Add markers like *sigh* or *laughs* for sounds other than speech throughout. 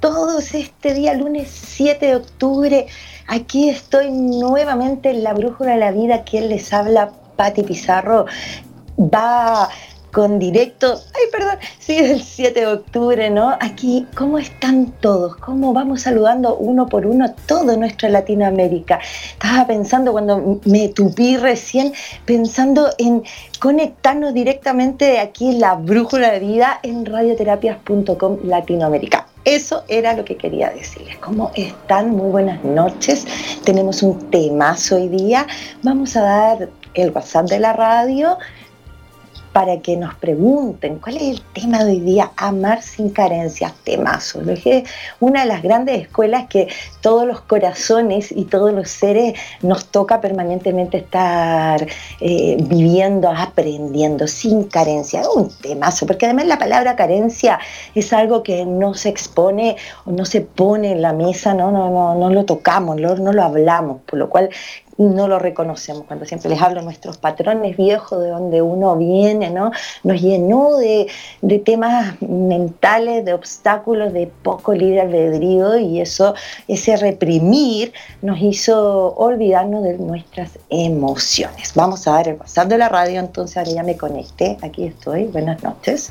Todos este día, lunes 7 de octubre? Aquí estoy nuevamente en la Brújula de la Vida. Quien les habla, Patti Pizarro. Va con directo, ay, perdón, sí, el 7 de octubre, ¿no? Aquí, ¿cómo están todos? ¿Cómo vamos saludando uno por uno todo nuestra Latinoamérica? Estaba pensando cuando me tupí recién, pensando en conectarnos directamente de aquí en la brújula de vida en radioterapias.com Latinoamérica. Eso era lo que quería decirles. ¿Cómo están? Muy buenas noches. Tenemos un temazo hoy día. Vamos a dar el WhatsApp de la radio para que nos pregunten cuál es el tema de hoy día, amar sin carencias, temazo. Lo dije, una de las grandes escuelas que todos los corazones y todos los seres nos toca permanentemente estar eh, viviendo, aprendiendo, sin carencia. Un temazo, porque además la palabra carencia es algo que no se expone o no se pone en la mesa, no, no, no, no lo tocamos, no, no lo hablamos, por lo cual no lo reconocemos. Cuando siempre les hablo de nuestros patrones viejos, de donde uno viene, ¿no? Nos llenó de, temas mentales, de obstáculos, de poco libre albedrío y eso, ese reprimir nos hizo olvidarnos de nuestras emociones. Vamos a dar el WhatsApp de la radio, entonces ahora ya me conecté, aquí estoy, buenas noches.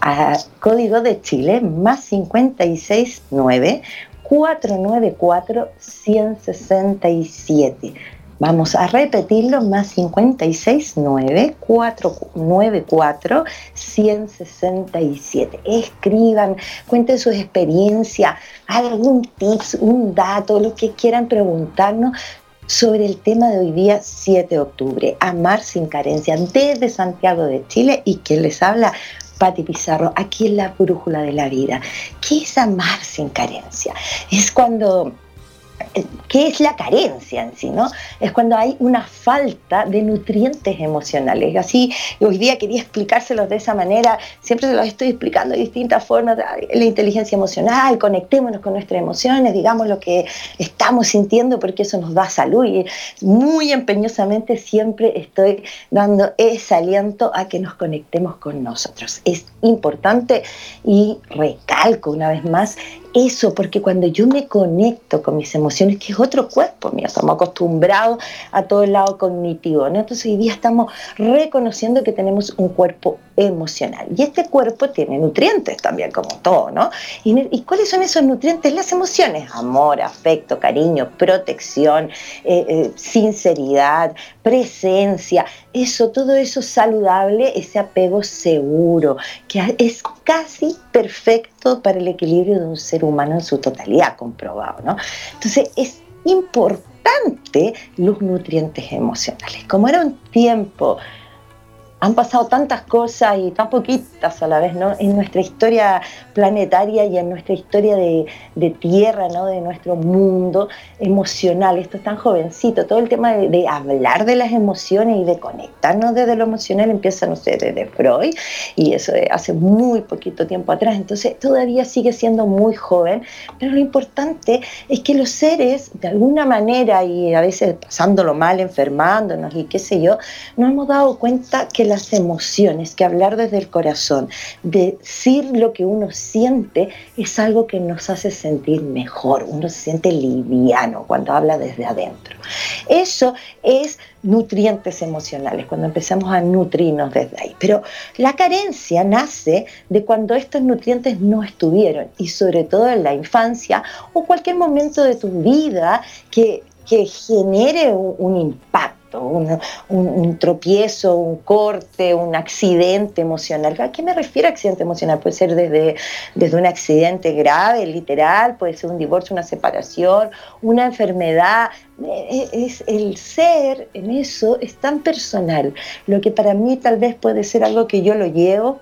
A código de Chile, más 569 494 167 Vamos a repetirlo, más 56 9 494 167. Escriban, cuenten sus experiencias, algún tips, un dato, lo que quieran preguntarnos sobre el tema de hoy día 7 de octubre, Amar sin carencia, desde Santiago de Chile y quien les habla, Pati Pizarro, aquí en la brújula de la vida. ¿Qué es amar sin carencia? Es cuando ¿Qué es la carencia en sí? ¿no? Es cuando hay una falta de nutrientes emocionales. Así, hoy día quería explicárselos de esa manera, siempre se los estoy explicando de distintas formas, la inteligencia emocional, conectémonos con nuestras emociones, digamos lo que estamos sintiendo porque eso nos da salud y muy empeñosamente siempre estoy dando ese aliento a que nos conectemos con nosotros. Es importante y recalco una vez más eso, porque cuando yo me conecto con mis emociones, que es otro cuerpo mío, estamos acostumbrados a todo el lado cognitivo, ¿no? Entonces hoy día estamos reconociendo que tenemos un cuerpo emocional. Y este cuerpo tiene nutrientes también, como todo, ¿no? ¿Y, cuáles son esos nutrientes? Las emociones, amor, afecto, cariño, protección, eh, eh, sinceridad, presencia, eso, todo eso saludable, ese apego seguro, que es casi perfecto para el equilibrio de un ser humano en su totalidad, comprobado, ¿no? Entonces es importante los nutrientes emocionales. Como era un tiempo han pasado tantas cosas y tan poquitas a la vez, ¿no? En nuestra historia planetaria y en nuestra historia de, tierra, ¿no? De nuestro mundo emocional. Esto es tan jovencito. Todo el tema de, hablar de las emociones y de conectarnos desde lo emocional empieza, no sé, desde Freud y eso hace muy poquito tiempo atrás. Entonces todavía sigue siendo muy joven, pero lo importante es que los seres, de alguna manera y a veces pasándolo mal, enfermándonos y qué sé yo, nos hemos dado cuenta que las emociones, que hablar desde el corazón, decir lo que uno siente es algo que nos hace sentir mejor, uno se siente liviano cuando habla desde adentro. Eso es nutrientes emocionales, cuando empezamos a nutrirnos desde ahí. Pero la carencia nace de cuando estos nutrientes no estuvieron y sobre todo en la infancia o cualquier momento de tu vida que, genere un impacto un, tropiezo, un corte, un accidente emocional. ¿A qué me refiero a accidente emocional? Puede ser desde, desde un accidente grave, literal, puede ser un divorcio, una separación, una enfermedad. E, e, es, el ser en eso es tan personal. Lo que para mí tal vez puede ser algo que yo lo llevo,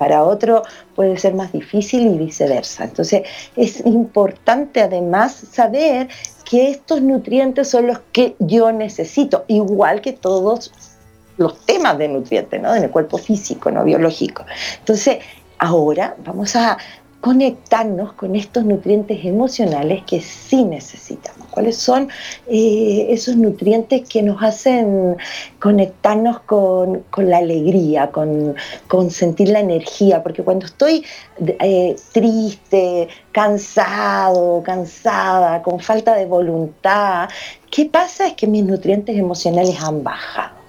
para otro puede ser más difícil y viceversa. Entonces es importante además saber que estos nutrientes son los que yo necesito, igual que todos los temas de nutrientes, ¿no? En el cuerpo físico, ¿no? Biológico. Entonces, ahora vamos a conectarnos con estos nutrientes emocionales que sí necesitamos. ¿Cuáles son eh, esos nutrientes que nos hacen conectarnos con, la alegría, con, sentir la energía? Porque cuando estoy eh, triste, cansado, cansada, con falta de voluntad, ¿qué pasa? Es que mis nutrientes emocionales han bajado.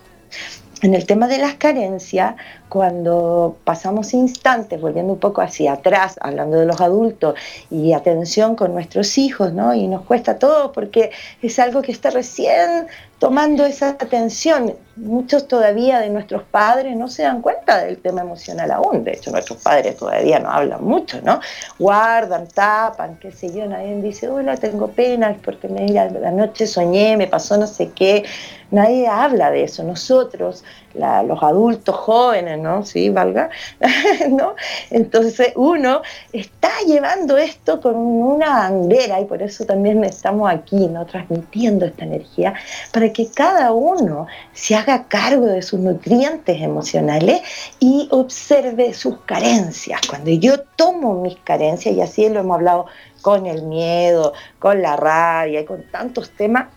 En el tema de las carencias, cuando pasamos instantes, volviendo un poco hacia atrás, hablando de los adultos y atención con nuestros hijos, ¿no? Y nos cuesta todo porque es algo que está recién tomando esa atención. Muchos todavía de nuestros padres no se dan cuenta del tema emocional aún. De hecho, nuestros padres todavía no hablan mucho, ¿no? Guardan, tapan, qué sé yo. Nadie dice, hola, tengo pena porque me, la noche soñé, me pasó no sé qué. Nadie habla de eso. Nosotros, los adultos jóvenes, ¿no? Sí, valga, *laughs* ¿no? Entonces uno está llevando esto con una bandera y por eso también estamos aquí, ¿no? Transmitiendo esta energía para que cada uno se haga cargo de sus nutrientes emocionales y observe sus carencias. Cuando yo tomo mis carencias, y así lo hemos hablado con el miedo, con la rabia y con tantos temas,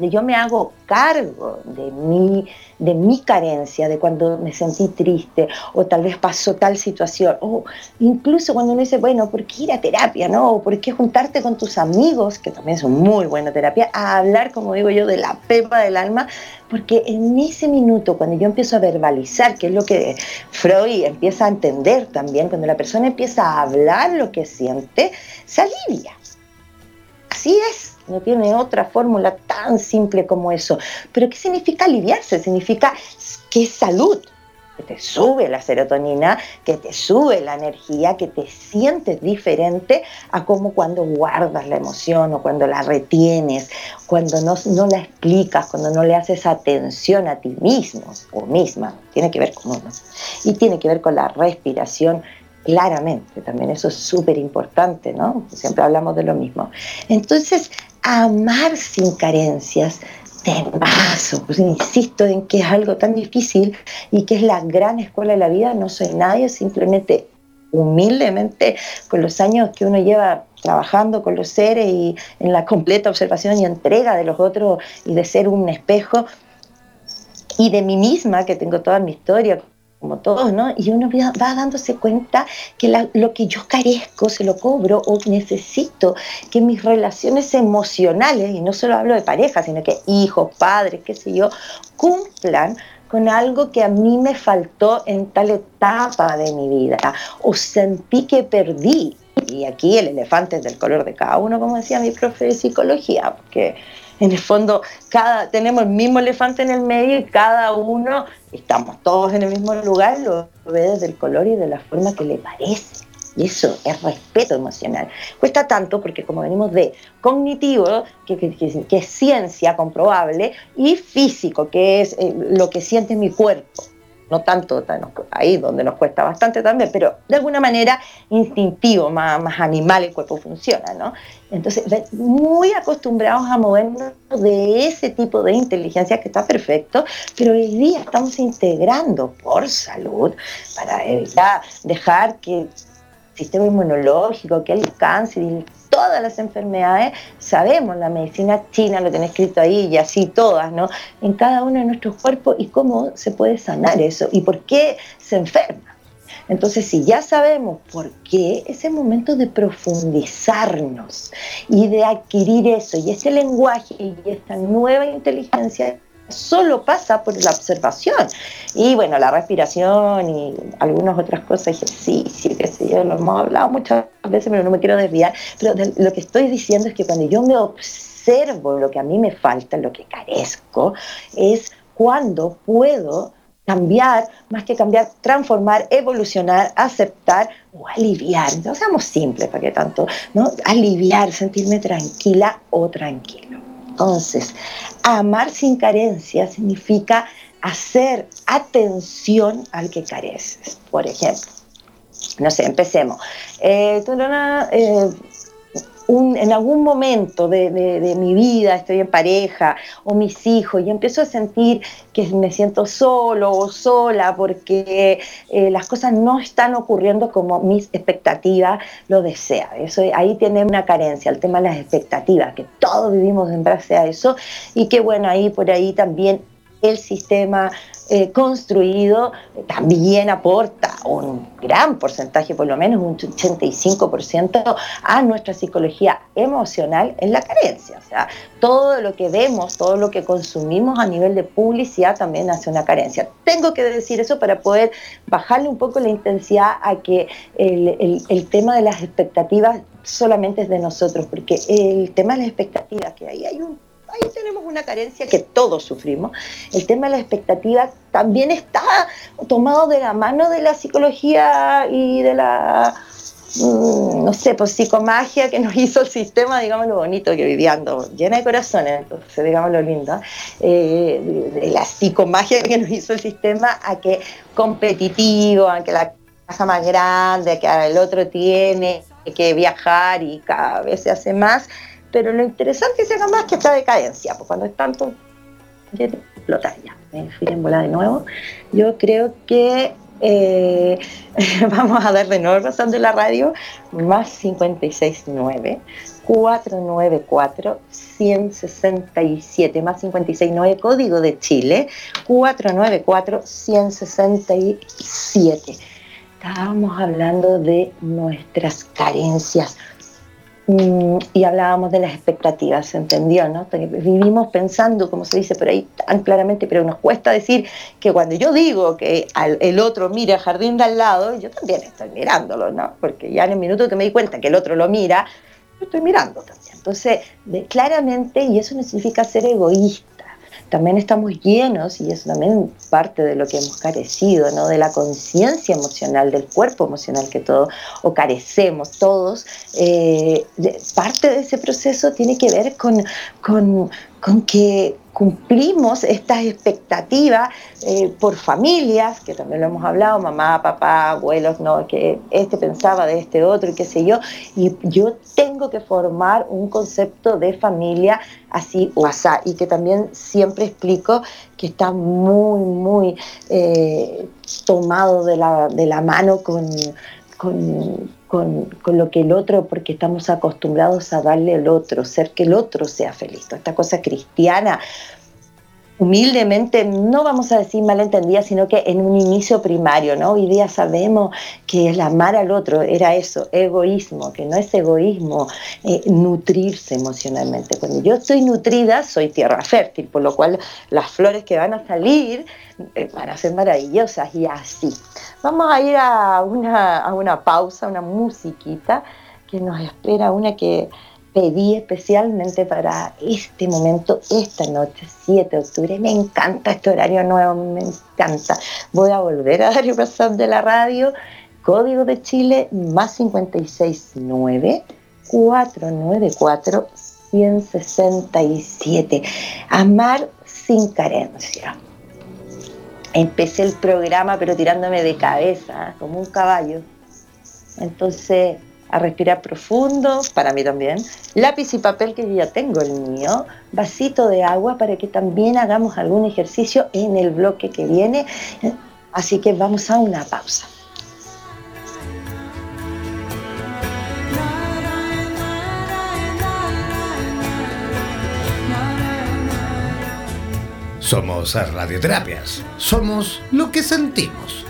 yo me hago cargo de mi, de mi carencia, de cuando me sentí triste o tal vez pasó tal situación, o incluso cuando uno dice, bueno, ¿por qué ir a terapia? ¿no? ¿O por qué juntarte con tus amigos, que también son muy buena terapia, a hablar, como digo yo, de la pepa del alma? Porque en ese minuto, cuando yo empiezo a verbalizar, que es lo que Freud empieza a entender también, cuando la persona empieza a hablar lo que siente, se alivia. Así es no tiene otra fórmula tan simple como eso. Pero ¿qué significa aliviarse? Significa que es salud, que te sube la serotonina, que te sube la energía, que te sientes diferente a como cuando guardas la emoción o cuando la retienes, cuando no, no la explicas, cuando no le haces atención a ti mismo o misma. Tiene que ver con uno. Y tiene que ver con la respiración claramente, también eso es súper importante, ¿no? Siempre hablamos de lo mismo. Entonces, amar sin carencias, más, pues insisto en que es algo tan difícil y que es la gran escuela de la vida, no soy nadie, simplemente humildemente con los años que uno lleva trabajando con los seres y en la completa observación y entrega de los otros y de ser un espejo y de mí misma, que tengo toda mi historia como todos, ¿no? Y uno va dándose cuenta que lo que yo carezco se lo cobro o necesito que mis relaciones emocionales, y no solo hablo de pareja, sino que hijos, padres, qué sé yo, cumplan con algo que a mí me faltó en tal etapa de mi vida o sentí que perdí. Y aquí el elefante es del color de cada uno, como decía mi profe de psicología, porque en el fondo cada, tenemos el mismo elefante en el medio y cada uno, estamos todos en el mismo lugar, lo ve desde el color y de la forma que le parece. Y eso es respeto emocional. Cuesta tanto porque como venimos de cognitivo, que, es ciencia comprobable, y físico, que es eh, lo que siente mi cuerpo no tanto ahí donde nos cuesta bastante también, pero de alguna manera instintivo, más, más animal el cuerpo funciona, ¿no? Entonces, muy acostumbrados a movernos de ese tipo de inteligencia que está perfecto, pero hoy día estamos integrando por salud para evitar, dejar que el sistema inmunológico, que el cáncer y todas las enfermedades, sabemos la medicina china, lo tiene escrito ahí y así todas, ¿no? En cada uno de nuestros cuerpos y cómo se puede sanar eso y por qué se enferma. Entonces, si ya sabemos por qué, es el momento de profundizarnos y de adquirir eso. Y ese lenguaje y esta nueva inteligencia solo pasa por la observación. Y bueno, la respiración y algunas otras cosas, ejercicio, qué sé yo, lo hemos hablado muchas veces, pero no me quiero desviar. Pero lo que estoy diciendo es que cuando yo me observo lo que a mí me falta, lo que carezco, es cuando puedo cambiar, más que cambiar, transformar, evolucionar, aceptar o aliviar. No seamos simples, ¿para qué tanto? ¿no? Aliviar, sentirme tranquila o tranquilo. Entonces, amar sin carencia significa hacer atención al que careces. Por ejemplo, no sé, empecemos. Eh, en algún momento de, mi vida estoy en pareja o mis hijos y empiezo a sentir que me siento solo o sola porque eh, las cosas no están ocurriendo como mis expectativas lo desean. Eso, ahí tiene una carencia, el tema de las expectativas, que todos vivimos en base a eso y que bueno, ahí por ahí también el sistema eh, construido también aporta un gran porcentaje, por lo menos un 85% a nuestra psicología emocional en la carencia. O sea, todo lo que vemos, todo lo que consumimos a nivel de publicidad también hace una carencia. Tengo que decir eso para poder bajarle un poco la intensidad a que el, el tema de las expectativas solamente es de nosotros, porque el tema de las expectativas, que ahí hay un ahí tenemos una carencia que todos sufrimos. El tema de la expectativa también está tomado de la mano de la psicología y de la, mm, no sé, pues psicomagia que nos *laughs* hizo el sistema, digamos lo bonito que viviendo, llena de corazones, entonces digamos lo lindo, eh, de la psicomagia que nos hizo el sistema a que competitivo, a que la casa más grande, a que el otro tiene que viajar y cada vez se hace más, pero lo interesante es haga más que esta decadencia, pues cuando es tanto, explota ya. Me fui en bola de nuevo. Yo creo que eh, *laughs* vamos a dar de nuevo razón de la radio, más 569 494 167 más 569 código de Chile 494 167 estábamos hablando de nuestras carencias y hablábamos de las expectativas, ¿se entendió? ¿no? Vivimos pensando, como se dice por ahí tan claramente, pero nos cuesta decir que cuando yo digo que el otro mira el jardín de al lado, yo también estoy mirándolo, ¿no? Porque ya en el minuto que me di cuenta que el otro lo mira, yo estoy mirando también. Entonces, claramente, y eso no significa ser egoísta, también estamos llenos, y eso también parte de lo que hemos carecido, ¿no? de la conciencia emocional, del cuerpo emocional que todo, o carecemos todos, eh, parte de ese proceso tiene que ver con, con, con que cumplimos estas expectativas eh, por familias, que también lo hemos hablado, mamá, papá, abuelos, no, que este pensaba de este otro y qué sé yo, y yo tengo que formar un concepto de familia así o asá, y que también siempre explico que está muy, muy eh, tomado de la, de la mano con, con con, lo que el otro, porque estamos acostumbrados a darle al otro, ser que el otro sea feliz. esta cosa cristiana, humildemente, no vamos a decir malentendida, sino que en un inicio primario, ¿no? Hoy día sabemos que el amar al otro era eso, egoísmo, que no es egoísmo eh, nutrirse emocionalmente. Cuando yo estoy nutrida, soy tierra fértil, por lo cual las flores que van a salir eh, van a ser maravillosas y así. Vamos a ir a una, a una pausa, una musiquita que nos espera, una que pedí especialmente para este momento, esta noche, 7 de octubre. Me encanta este horario nuevo, me encanta. Voy a volver a dar el WhatsApp de la radio, código de Chile, más 569 494 167. Amar sin carencia empecé el programa pero tirándome de cabeza, como un caballo. Entonces, a respirar profundo, para mí también, lápiz y papel que yo ya tengo el mío, vasito de agua para que también hagamos algún ejercicio en el bloque que viene. Así que vamos a una pausa. Somos radioterapias, somos lo que sentimos.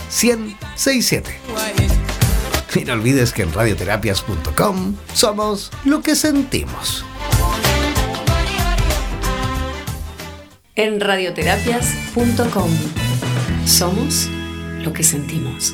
1067. Y no olvides que en radioterapias.com somos lo que sentimos. En radioterapias.com somos lo que sentimos.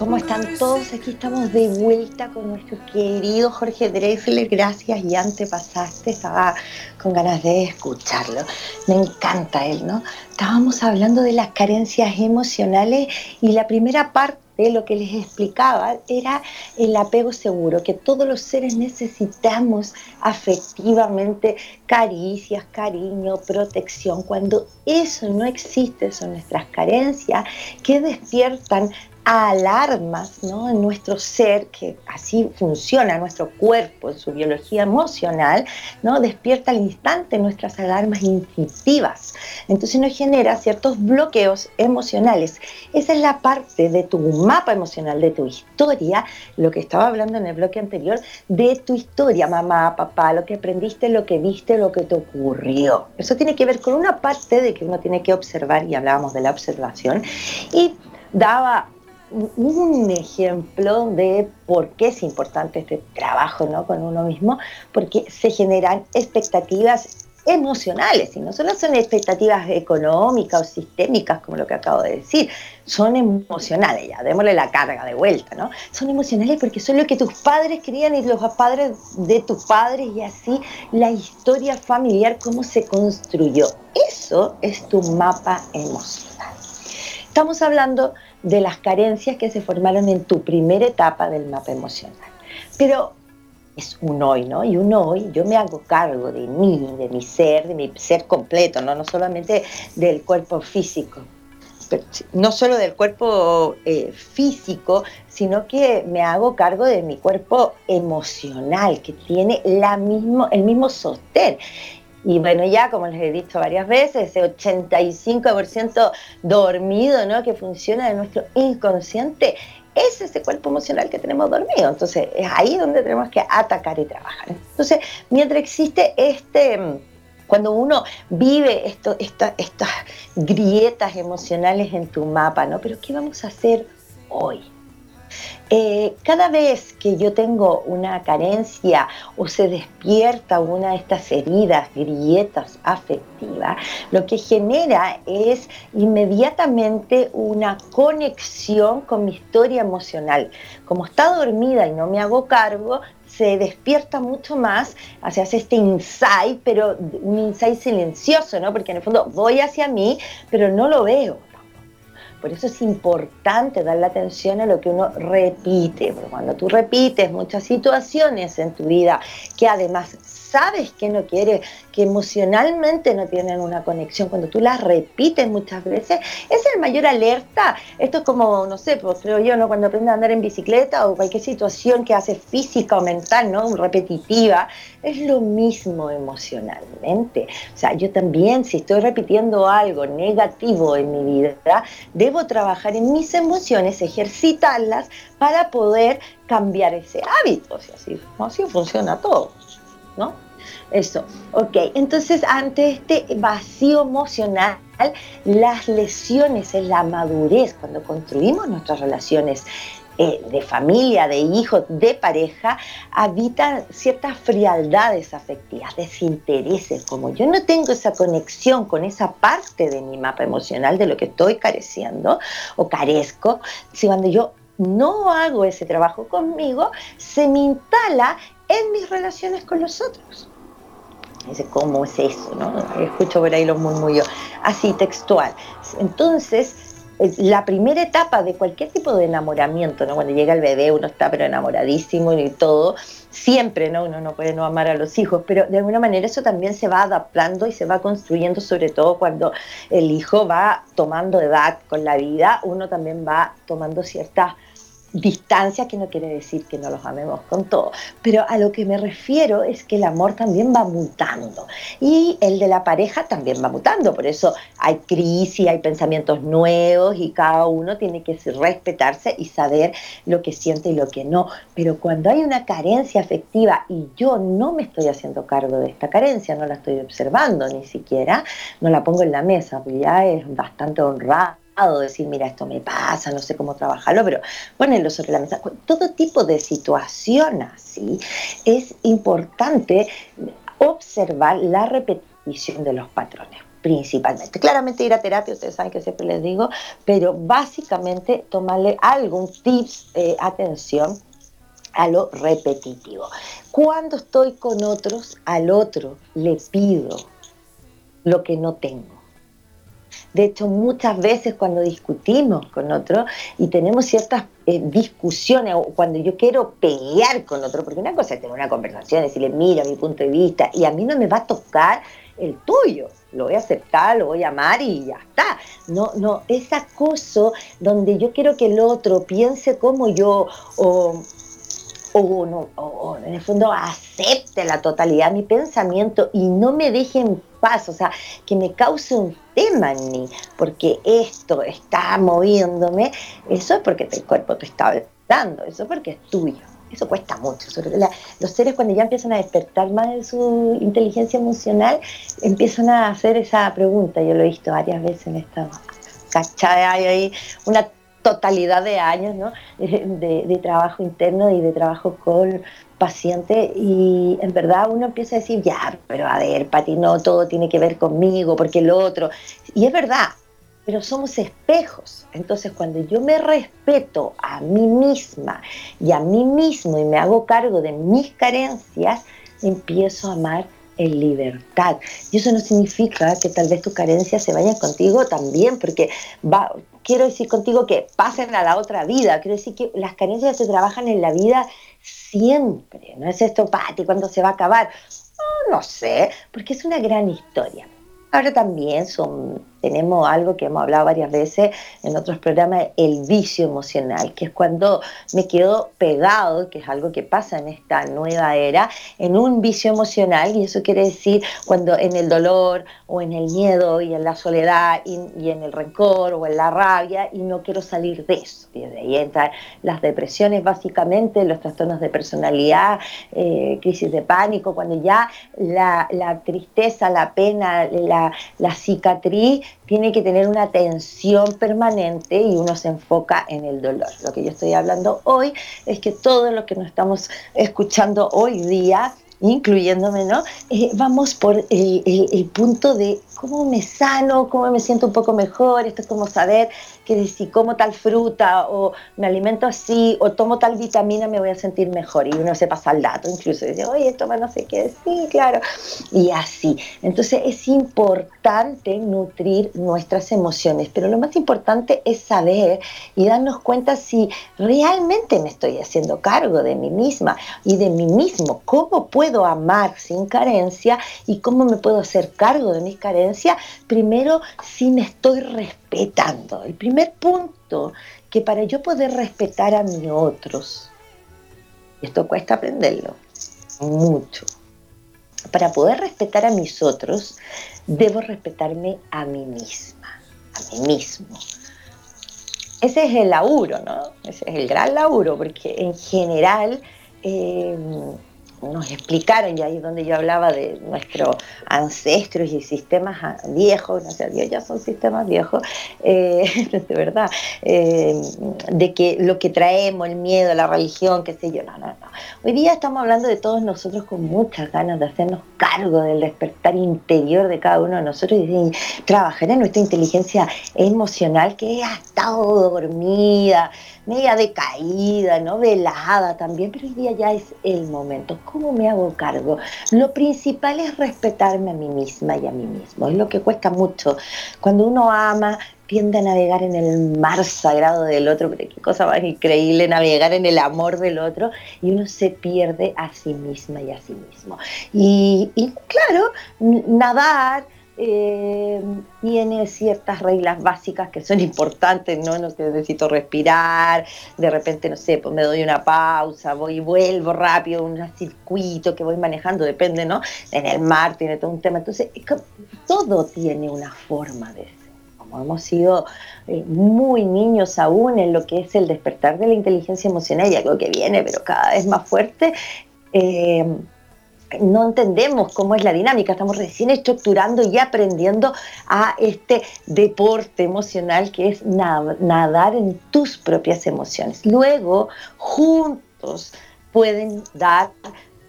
¿Cómo están todos? Aquí estamos de vuelta con nuestro querido Jorge Drexler. Gracias, y antes pasaste, estaba con ganas de escucharlo. Me encanta él, ¿no? Estábamos hablando de las carencias emocionales y la primera parte lo que les explicaba era el apego seguro, que todos los seres necesitamos afectivamente caricias, cariño, protección. Cuando eso no existe, son nuestras carencias que despiertan alarmas ¿no? en nuestro ser, que así funciona nuestro cuerpo, en su biología emocional, ¿no? despierta al instante nuestras alarmas instintivas. Entonces nos genera ciertos bloqueos emocionales. Esa es la parte de tu mapa emocional, de tu historia, lo que estaba hablando en el bloque anterior, de tu historia, mamá, papá, lo que aprendiste, lo que viste, lo que te ocurrió. Eso tiene que ver con una parte de que uno tiene que observar, y hablábamos de la observación, y daba un ejemplo de por qué es importante este trabajo ¿no? con uno mismo, porque se generan expectativas emocionales, y no solo son expectativas económicas o sistémicas, como lo que acabo de decir, son emocionales, ya, démosle la carga de vuelta, ¿no? Son emocionales porque son lo que tus padres querían y los padres de tus padres y así la historia familiar, cómo se construyó. Eso es tu mapa emocional. Estamos hablando de las carencias que se formaron en tu primera etapa del mapa emocional. Pero es un hoy, ¿no? Y un hoy yo me hago cargo de mí, de mi ser, de mi ser completo, no, no solamente del cuerpo físico. no solo del cuerpo eh, físico, sino que me hago cargo de mi cuerpo emocional, que tiene la mismo, el mismo sostén. Y bueno, ya como les he dicho varias veces, ese 85% dormido, ¿no? Que funciona de nuestro inconsciente, es ese cuerpo emocional que tenemos dormido. Entonces, es ahí donde tenemos que atacar y trabajar. Entonces, mientras existe este cuando uno vive esto, estas grietas emocionales en tu mapa, ¿no? Pero ¿qué vamos a hacer hoy? Eh, cada vez que yo tengo una carencia o se despierta una de estas heridas, grietas afectivas, lo que genera es inmediatamente una conexión con mi historia emocional. Como está dormida y no me hago cargo, se despierta mucho más, hace este insight, pero un insight silencioso, ¿no? Porque en el fondo voy hacia mí, pero no lo veo por eso es importante darle atención a lo que uno repite, porque cuando tú repites muchas situaciones en tu vida que además sabes que no quieres, que emocionalmente no tienen una conexión, cuando tú las repites muchas veces, es el mayor alerta. Esto es como, no sé, pues creo yo, ¿no? Cuando aprendes a andar en bicicleta o cualquier situación que hace física o mental, ¿no? Repetitiva, es lo mismo emocionalmente. O sea, yo también, si estoy repitiendo algo negativo en mi vida, debo trabajar en mis emociones, ejercitarlas para poder cambiar ese hábito. O sea, así, así funciona todo. ¿No? Eso, ok. Entonces, ante este vacío emocional, las lesiones en la madurez, cuando construimos nuestras relaciones eh, de familia, de hijos, de pareja, habitan ciertas frialdades afectivas, desintereses, como yo no tengo esa conexión con esa parte de mi mapa emocional de lo que estoy careciendo o carezco, si cuando yo no hago ese trabajo conmigo, se me instala en mis relaciones con los otros. Dice, ¿cómo es eso? ¿no? Escucho por ahí los murmullos, así textual. Entonces, la primera etapa de cualquier tipo de enamoramiento, ¿no? Cuando llega el bebé uno está pero enamoradísimo y todo, siempre, ¿no? Uno no puede no amar a los hijos, pero de alguna manera eso también se va adaptando y se va construyendo, sobre todo cuando el hijo va tomando edad con la vida, uno también va tomando ciertas distancia que no quiere decir que no los amemos con todo, pero a lo que me refiero es que el amor también va mutando y el de la pareja también va mutando, por eso hay crisis, hay pensamientos nuevos y cada uno tiene que respetarse y saber lo que siente y lo que no, pero cuando hay una carencia afectiva y yo no me estoy haciendo cargo de esta carencia, no la estoy observando ni siquiera, no la pongo en la mesa, ya es bastante honrada decir, mira, esto me pasa, no sé cómo trabajarlo, pero ponerlo sobre la mesa. Todo tipo de situación así es importante observar la repetición de los patrones principalmente. Claramente ir a terapia, ustedes saben que siempre les digo, pero básicamente tomarle algún tips, eh, atención a lo repetitivo. Cuando estoy con otros, al otro le pido lo que no tengo de hecho, muchas veces cuando discutimos con otro y tenemos ciertas eh, discusiones, o cuando yo quiero pelear con otro, porque una cosa es tener una conversación, decirle, mira mi punto de vista, y a mí no me va a tocar el tuyo, lo voy a aceptar, lo voy a amar y ya está. No, no, es acoso donde yo quiero que el otro piense como yo o, o, no, o en el fondo acepte la totalidad mi pensamiento y no me deje en paz, o sea, que me cause un tema en mí, porque esto está moviéndome, eso es porque el cuerpo te está hablando, eso es porque es tuyo. Eso cuesta mucho. los seres cuando ya empiezan a despertar más de su inteligencia emocional, empiezan a hacer esa pregunta. Yo lo he visto varias veces en esta cachada, hay ahí una totalidad de años ¿no? *laughs* de, trabajo interno y de trabajo con paciente y en verdad uno empieza a decir, ya, pero a ver, Pati, no todo tiene que ver conmigo, porque el otro, y es verdad, pero somos espejos. Entonces cuando yo me respeto a mí misma y a mí mismo y me hago cargo de mis carencias, empiezo a amar en libertad. Y eso no significa que tal vez tus carencias se vayan contigo también, porque va, quiero decir contigo que pasen a la otra vida, quiero decir que las carencias se trabajan en la vida siempre, no es esto, Pati, cuando se va a acabar? no sé, porque es una gran historia. Ahora también son tenemos algo que hemos hablado varias veces en otros programas, el vicio emocional, que es cuando me quedo pegado, que es algo que pasa en esta nueva era, en un vicio emocional, y eso quiere decir cuando en el dolor o en el miedo y en la soledad y, en el rencor o en la rabia, y no quiero salir de eso. Y de ahí entran las depresiones básicamente, los trastornos de personalidad, eh, crisis de pánico, cuando ya la, tristeza, la pena, la, la cicatriz tiene que tener una tensión permanente y uno se enfoca en el dolor. Lo que yo estoy hablando hoy es que todo lo que nos estamos escuchando hoy día incluyéndome, ¿no? Eh, vamos por el, punto de cómo me sano, cómo me siento un poco mejor, esto es como saber que si como tal fruta o me alimento así o tomo tal vitamina me voy a sentir mejor y uno se pasa el dato, incluso dice, oye, toma no sé qué, sí, claro, y así. Entonces es importante nutrir nuestras emociones, pero lo más importante es saber y darnos cuenta si realmente me estoy haciendo cargo de mí misma y de mí mismo, cómo puedo amar sin carencia y cómo me puedo hacer cargo de mis carencias, primero si me estoy respetando. El primer punto, que para yo poder respetar a mis otros, esto cuesta aprenderlo, mucho. Para poder respetar a mis otros, debo respetarme a mí misma, a mí mismo. Ese es el laburo, ¿no? Ese es el gran laburo, porque en general eh, nos explicaron, y ahí es donde yo hablaba de nuestros ancestros y sistemas viejos, a Dios ya son sistemas viejos, eh, *laughs* de verdad, eh, de que lo que traemos, el miedo, la religión, qué sé yo, no, no, no. Hoy día estamos hablando de todos nosotros con muchas ganas de hacernos cargo del despertar interior de cada uno de nosotros y trabajar en nuestra inteligencia emocional que ha estado dormida, media decaída, ¿no? velada también, pero hoy día ya es el momento. ¿Cómo me hago cargo? Lo principal es respetarme a mí misma y a mí mismo. Es lo que cuesta mucho. Cuando uno ama, tiende a navegar en el mar sagrado del otro, pero qué cosa más increíble navegar en el amor del otro y uno se pierde a sí misma y a sí mismo. Y, y claro, nadar, eh, tiene ciertas reglas básicas que son *laughs* importantes, ¿no? No necesito respirar, de repente, no sé, pues me doy una pausa, voy y vuelvo rápido, un circuito que voy manejando, depende, ¿no? En el mar tiene todo un tema. Entonces, todo tiene una forma de ser. Como hemos sido eh, muy niños aún en lo que es el despertar de la inteligencia emocional, ya creo que viene, pero cada vez más fuerte. Eh, no entendemos cómo es la dinámica, estamos recién estructurando y aprendiendo a este deporte emocional que es nadar en tus propias emociones. Luego, juntos pueden dar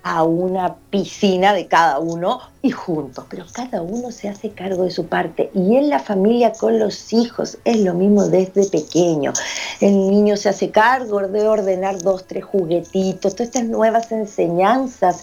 a una piscina de cada uno y juntos, pero cada uno se hace cargo de su parte y en la familia con los hijos es lo mismo desde pequeño. El niño se hace cargo de ordenar dos, tres juguetitos, todas estas nuevas enseñanzas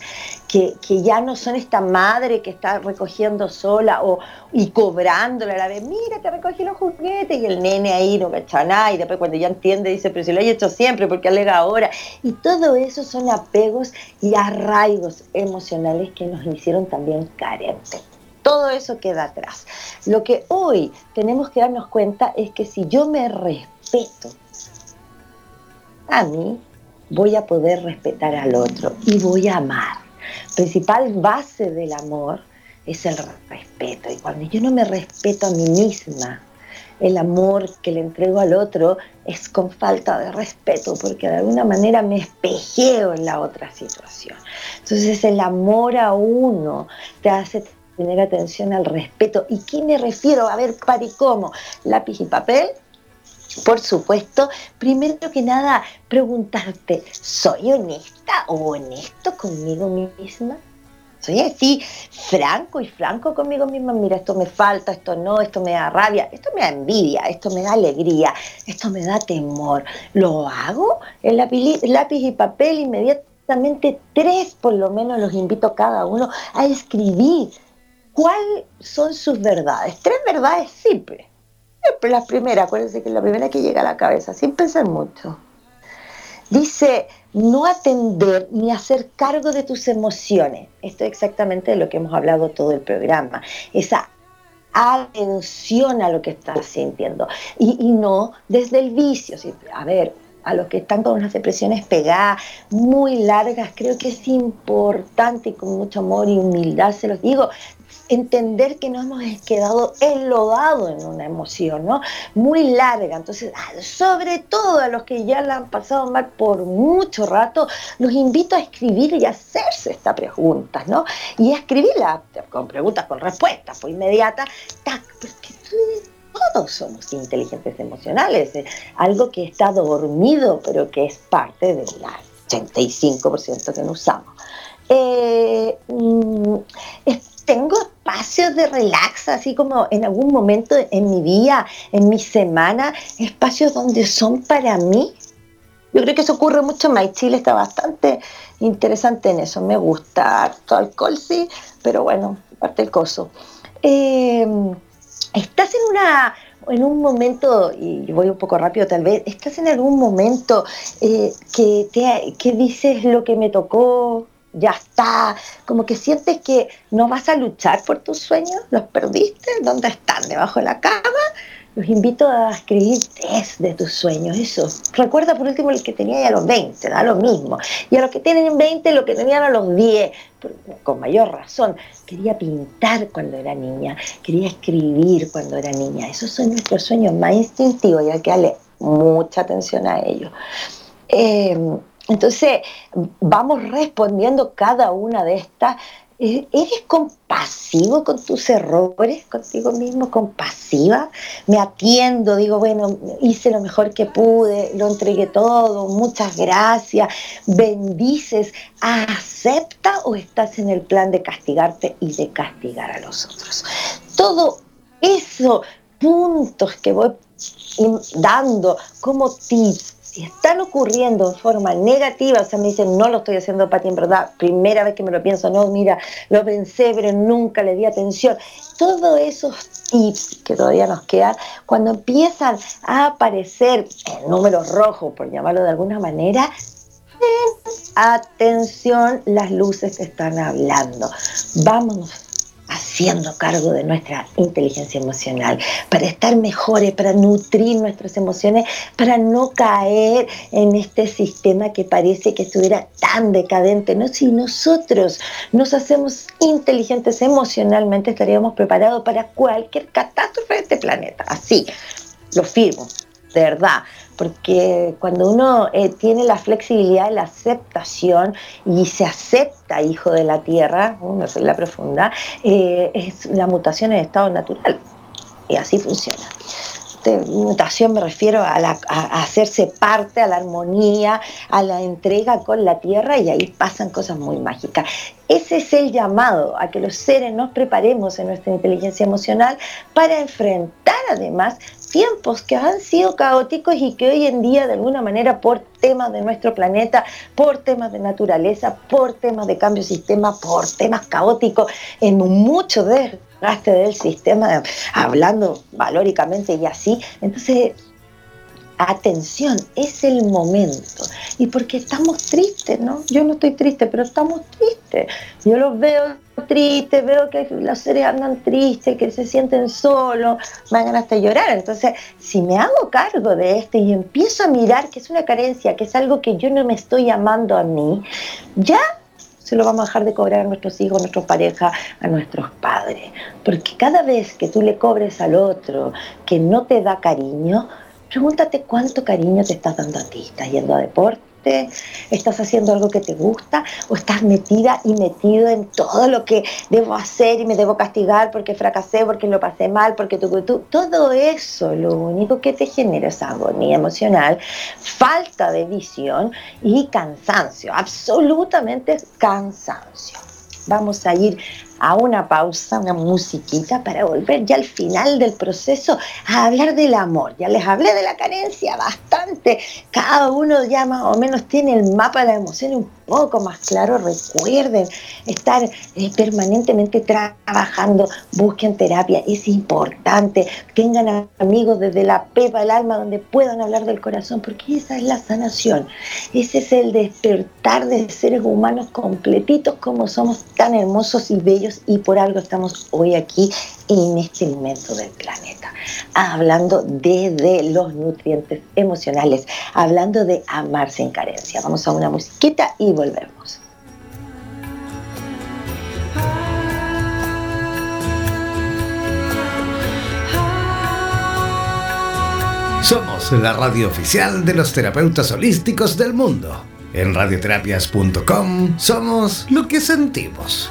que, ya no son esta madre que está recogiendo sola o, y cobrándole a la vez, mira, te recogí los juguetes y el nene ahí no cacha nada y después cuando ya entiende dice, pero si lo he hecho siempre, porque alega ahora? Y todo eso son apegos y arraigos emocionales que nos hicieron también carentes. Todo eso queda atrás. Lo que hoy tenemos que darnos cuenta es que si yo me respeto a mí, voy a poder respetar al otro y voy a amar. Principal base del amor es el respeto. Y cuando yo no me respeto a mí misma, el amor que le entrego al otro es con falta de respeto, porque de alguna manera me espejeo en la otra situación. Entonces el amor a uno te hace tener atención al respeto. ¿Y qué me refiero? A ver, para y cómo. Lápiz y papel. Por supuesto, primero que nada, preguntarte, ¿soy honesta o honesto conmigo misma? Soy así, franco y franco conmigo misma. Mira, esto me falta, esto no, esto me da rabia, esto me da envidia, esto me da alegría, esto me da temor. ¿Lo hago? El lápiz, lápiz y papel, inmediatamente tres por lo menos los invito cada uno a escribir cuáles son sus verdades. Tres verdades simples. La primera, acuérdense que es la primera que llega a la cabeza, sin pensar mucho. Dice, no atender ni hacer cargo de tus emociones. Esto es exactamente de lo que hemos hablado todo el programa. Esa atención a lo que estás sintiendo. Y, no desde el vicio. A ver, a los que están con unas depresiones pegadas, muy largas, creo que es importante y con mucho amor y humildad se los digo, entender que nos hemos quedado enlodados en una emoción, ¿no? Muy larga. Entonces, ah, sobre todo a los que ya la han pasado mal por mucho rato, los invito a escribir y hacerse estas preguntas, ¿no? Y a escribirla con preguntas con respuestas, pues inmediata, tac, porque todos somos inteligentes emocionales, eh, algo que está dormido, pero que es parte del 85% que no usamos. Eh, mm, tengo espacios de relax, así como en algún momento en mi día, en mi semana, espacios donde son para mí. Yo creo que eso ocurre mucho más. Chile está bastante interesante en eso. Me gusta harto alcohol, sí, pero bueno, parte el coso. Em, estás en una en un momento, y voy un poco rápido tal vez, estás en algún momento eh, que, te, que dices lo que me tocó, ya está, como que sientes que no vas a luchar por tus sueños, los perdiste, ¿dónde están? ¿Debajo de la cama? Los invito a escribir tres de tus sueños, eso. Recuerda por último el que tenía ya a los 20, da lo mismo. Y a los que tienen 20, lo que tenían a los 10, con mayor razón. Quería pintar cuando era niña, quería escribir cuando era niña. Esos son nuestros sueños más instintivos y hay que darle mucha atención a ellos. Eh, Entonces, vamos respondiendo cada una de estas ¿E-, ¿Eres compasivo con tus errores, contigo mismo, compasiva? Me atiendo, digo, bueno, hice lo mejor que pude, lo entregué todo, muchas gracias, bendices, acepta o estás en el plan de castigarte y de castigar a los otros. Todo eso, puntos que voy dando como tips si están ocurriendo en forma negativa, o sea, me dicen, no lo estoy haciendo para ti, en verdad, primera vez que me lo pienso, no, mira, lo pensé, pero nunca le di atención. Todos esos tips que todavía nos quedan, cuando empiezan a aparecer en números rojos, por llamarlo de alguna manera, atención, las luces están hablando. Vámonos haciendo cargo de nuestra inteligencia emocional, para estar mejores, para nutrir nuestras emociones, para no caer en este sistema que parece que estuviera tan decadente. ¿no? Si nosotros nos hacemos inteligentes emocionalmente, estaríamos preparados para cualquier catástrofe de este planeta. Así, lo firmo, de verdad porque cuando uno eh, tiene la flexibilidad, la aceptación y se acepta hijo de la tierra, una la profunda, eh, es la mutación en estado natural. Y así funciona. Mutación me refiero a, hacerse parte, a la armonía, a la entrega con la tierra y ahí pasan cosas muy mágicas. Ese es el llamado a que los seres nos preparemos en nuestra inteligencia emocional para enfrentar además tiempos que han sido caóticos y que hoy en día de alguna manera por temas de nuestro planeta, por temas de naturaleza, por temas de cambio de sistema, por temas caóticos, en mucho desgaste del sistema, hablando valóricamente y así. Entonces atención, es el momento. Y porque estamos tristes, ¿no? Yo no estoy triste, pero estamos tristes. Yo los veo tristes, veo que los seres andan tristes, que se sienten solos, me hasta llorar. Entonces, si me hago cargo de esto y empiezo a mirar que es una carencia, que es algo que yo no me estoy llamando a mí, ya se lo vamos a dejar de cobrar a nuestros hijos, a nuestras parejas, a nuestros padres. Porque cada vez que tú le cobres al otro que no te da cariño, Pregúntate cuánto cariño te estás dando a ti. ¿Estás yendo a deporte? ¿Estás haciendo algo que te gusta? ¿O estás metida y metido en todo lo que debo hacer y me debo castigar porque fracasé, porque lo pasé mal, porque tú, tú? Todo eso lo único que te genera es agonía emocional, falta de visión y cansancio. Absolutamente cansancio. Vamos a ir a una pausa, una musiquita para volver ya al final del proceso a hablar del amor. Ya les hablé de la carencia bastante. Cada uno ya más o menos tiene el mapa de la emoción un poco más claro. Recuerden estar eh, permanentemente trabajando, busquen terapia, es importante. Tengan amigos desde la pepa del alma donde puedan hablar del corazón, porque esa es la sanación. Ese es el despertar de seres humanos completitos como somos tan hermosos y bellos y por algo estamos hoy aquí en este momento del planeta, hablando desde los nutrientes emocionales, hablando de amarse en carencia. Vamos a una musiquita y volvemos. Somos la radio oficial de los terapeutas holísticos del mundo. En radioterapias.com somos lo que sentimos.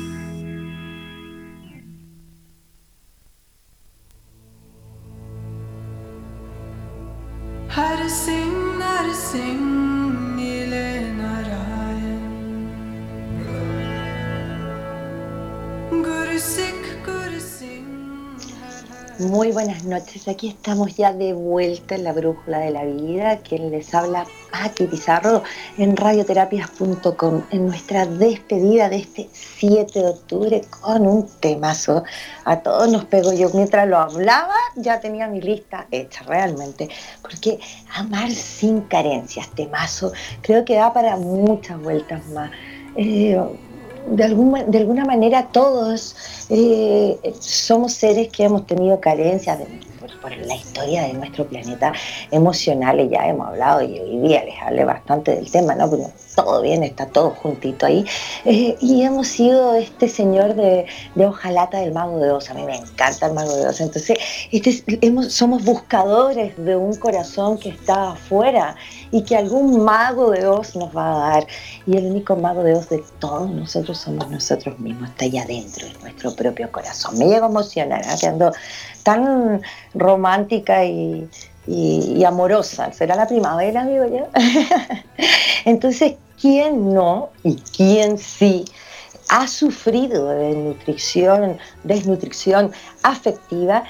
Let us sing, Let us sing. Muy buenas noches, aquí estamos ya de vuelta en la brújula de la vida, quien les habla Paqui Pizarro en radioterapias.com, en nuestra despedida de este 7 de octubre con un temazo. A todos nos pego yo, mientras lo hablaba ya tenía mi lista hecha realmente, porque amar sin carencias, temazo, creo que da para muchas vueltas más. Eh, de, de alguna manera todos eh, somos seres que hemos tenido carencias por, la historia de nuestro planeta emocional, ya hemos hablado y hoy día les hablé bastante del tema, ¿no? Porque todo bien, está todo juntito ahí. Eh, y hemos sido este señor de, de hojalata del mago de Oz. A mí me encanta el mago de Oz. Entonces, este, hemos, somos buscadores de un corazón que está afuera y que algún mago de Oz nos va a dar. Y el único mago de Oz de todos nosotros somos nosotros mismos, está ahí adentro, en nuestro propio corazón. Me llego a emocionar, ¿eh? tan romántica y, y, amorosa. ¿Será la primavera, digo yo? *laughs* Entonces, ¿quién no y quién sí ha sufrido de desnutrición, desnutrición afectiva?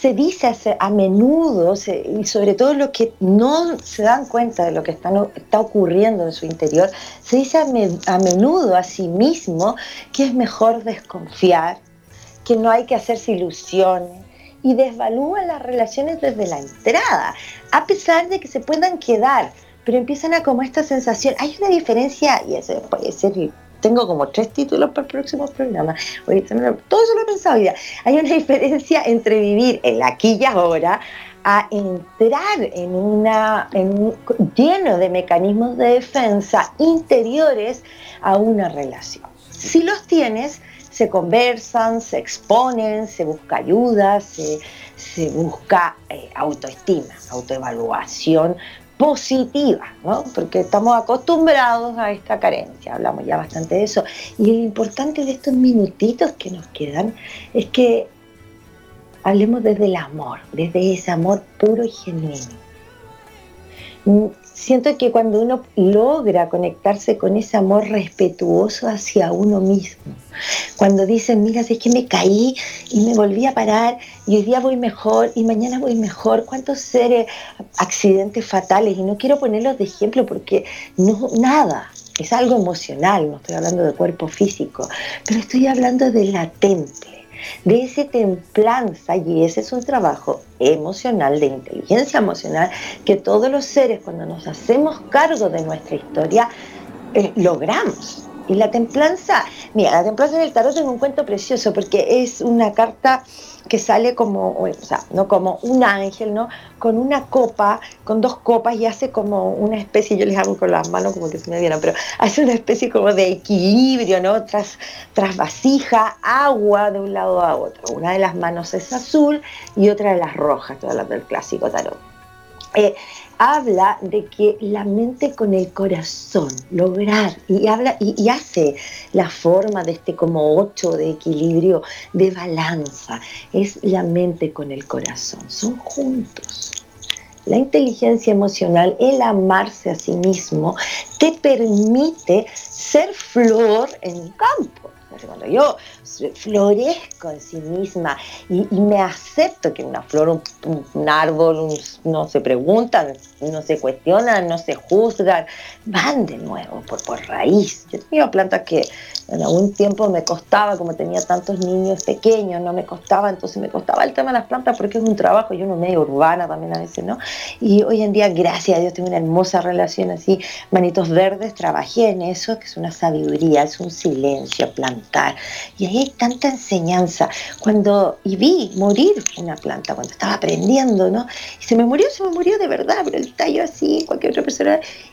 Se dice a menudo, y sobre todo los que no se dan cuenta de lo que está, ocurriendo en su interior, se dice a, a menudo a sí mismo que es mejor desconfiar, que no hay que hacerse ilusiones, y desvalúan las relaciones desde la entrada, a pesar de que se puedan quedar, pero empiezan a como esta sensación, hay una diferencia, y eso puede ser, tengo como tres títulos para el próximo programa, todo eso lo he pensado ya, hay una *laughs* diferencia entre vivir el aquí y ahora, a entrar en una en lleno de mecanismos de defensa interiores a una relación. Si los tienes, se conversan, se exponen, se busca ayuda, se, busca eh, autoestima, autoevaluación positiva, ¿no? porque estamos acostumbrados a esta carencia, hablamos ya bastante de eso. Y lo importante de estos minutitos que nos quedan es que hablemos desde el amor, desde ese amor puro y genuino. Siento que cuando uno logra conectarse con ese amor respetuoso hacia uno mismo, cuando dicen, mira, es que me caí y me volví a parar y hoy día voy mejor y mañana voy mejor, cuántos seres, accidentes fatales, y no quiero ponerlos de ejemplo porque no, nada, es algo emocional, no estoy hablando de cuerpo físico, pero estoy hablando de latente de ese templanza, y ese es un trabajo emocional, de inteligencia emocional, que todos los seres cuando nos hacemos cargo de nuestra historia, eh, logramos. Y la templanza, mira, la templanza en el tarot es un cuento precioso porque es una carta que sale como, o sea, no como un ángel, ¿no? Con una copa, con dos copas y hace como una especie, yo les hago con las manos como que se me vieran, pero hace una especie como de equilibrio, ¿no? Tras, tras vasija, agua de un lado a otro. Una de las manos es azul y otra de las rojas, estoy hablando del clásico tarot. Eh, habla de que la mente con el corazón, lograr, y habla y, hace la forma de este como ocho de equilibrio, de balanza, es la mente con el corazón, son juntos. La inteligencia emocional, el amarse a sí mismo, te permite ser flor en un campo. Cuando yo florezco en sí misma y, me acepto que una flor, un, árbol, no se preguntan, no se cuestionan, no se juzgan, van de nuevo por, por raíz. Yo tenía plantas que en algún tiempo me costaba, como tenía tantos niños pequeños, no me costaba, entonces me costaba el tema de las plantas porque es un trabajo, yo no medio urbana también a veces, ¿no? Y hoy en día, gracias a Dios, tengo una hermosa relación así, manitos verdes, trabajé en eso, que es una sabiduría, es un silencio, plantar. Y ahí hay tanta enseñanza. Cuando, y vi morir una planta, cuando estaba aprendiendo, ¿no? Y se me murió, se me murió de verdad, pero el tallo así,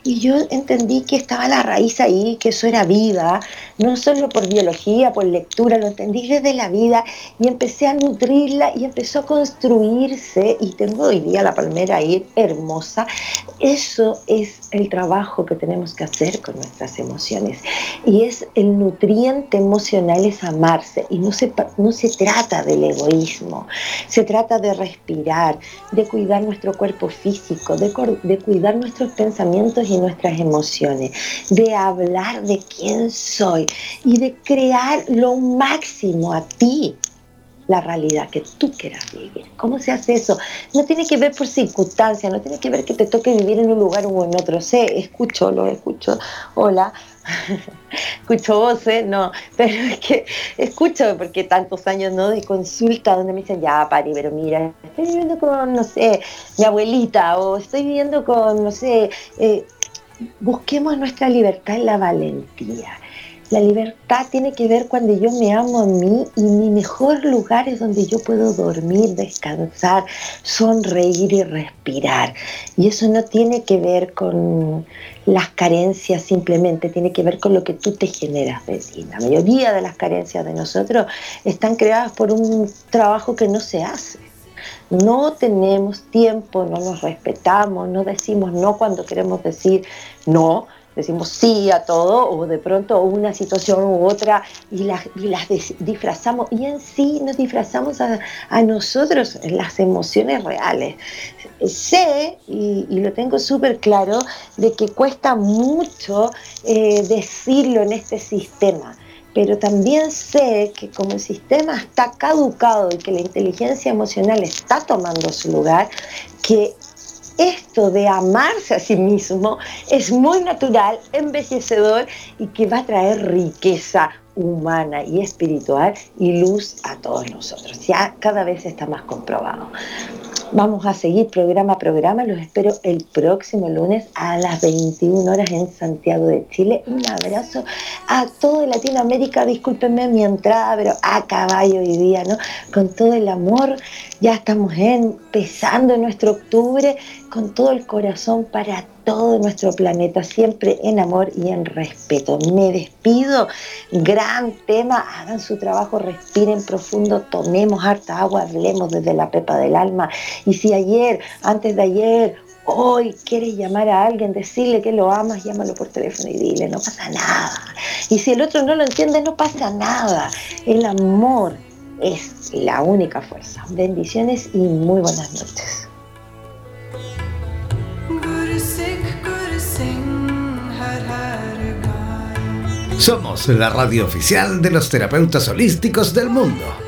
Y yo entendí que estaba la raíz ahí, que eso era vida, no solo por biología, por lectura, lo entendí desde la vida y empecé a nutrirla y empezó a construirse y tengo hoy día la palmera ahí hermosa. Eso es el trabajo que tenemos que hacer con nuestras emociones y es el nutriente emocional es amarse y no se, no se trata del egoísmo, se trata de respirar, de cuidar nuestro cuerpo físico, de, de cuidar nuestros pensamientos y nuestras emociones, de hablar de quién soy y de crear lo máximo a ti la realidad que tú quieras vivir. ¿Cómo se hace eso? No tiene que ver por circunstancias, no tiene que ver que te toque vivir en un lugar o en otro. Sé, escucho, lo escucho. Hola, *laughs* escucho voces, no, pero es que escucho porque tantos años ¿no? de consulta donde me dicen, ya, Pari, pero mira, estoy viviendo con, no sé, mi abuelita o estoy viviendo con, no sé, eh, busquemos nuestra libertad en la valentía la libertad tiene que ver cuando yo me amo a mí y mi mejor lugar es donde yo puedo dormir, descansar, sonreír y respirar. Y eso no tiene que ver con las carencias simplemente, tiene que ver con lo que tú te generas de ti. La mayoría de las carencias de nosotros están creadas por un trabajo que no se hace. No tenemos tiempo, no nos respetamos, no decimos no cuando queremos decir no decimos sí a todo o de pronto una situación u otra y las, disfrazamos y en sí nos disfrazamos a, nosotros las emociones reales. Sé, y, lo tengo súper claro, de que cuesta mucho eh, decirlo en este sistema pero también sé que como el sistema está caducado y que la inteligencia emocional está tomando su lugar, que esto de amarse a sí mismo es muy natural, embellecedor y que va a traer riqueza humana y espiritual y luz a todos nosotros. Ya cada vez está más comprobado. Vamos a seguir programa a programa. Los espero el próximo lunes a las 21 horas en Santiago de Chile. Un abrazo a toda Latinoamérica. Discúlpenme mi entrada, pero a caballo hoy día, ¿no? Con todo el amor. Ya estamos empezando nuestro octubre con todo el corazón para todo nuestro planeta, siempre en amor y en respeto. Me despido, gran tema, hagan su trabajo, respiren profundo, tomemos harta agua, hablemos desde la pepa del alma. Y si ayer, antes de ayer, hoy quieres llamar a alguien, decirle que lo amas, llámalo por teléfono y dile, no pasa nada. Y si el otro no lo entiende, no pasa nada. El amor es la única fuerza. Bendiciones y muy buenas noches. Somos la radio oficial de los terapeutas holísticos del mundo.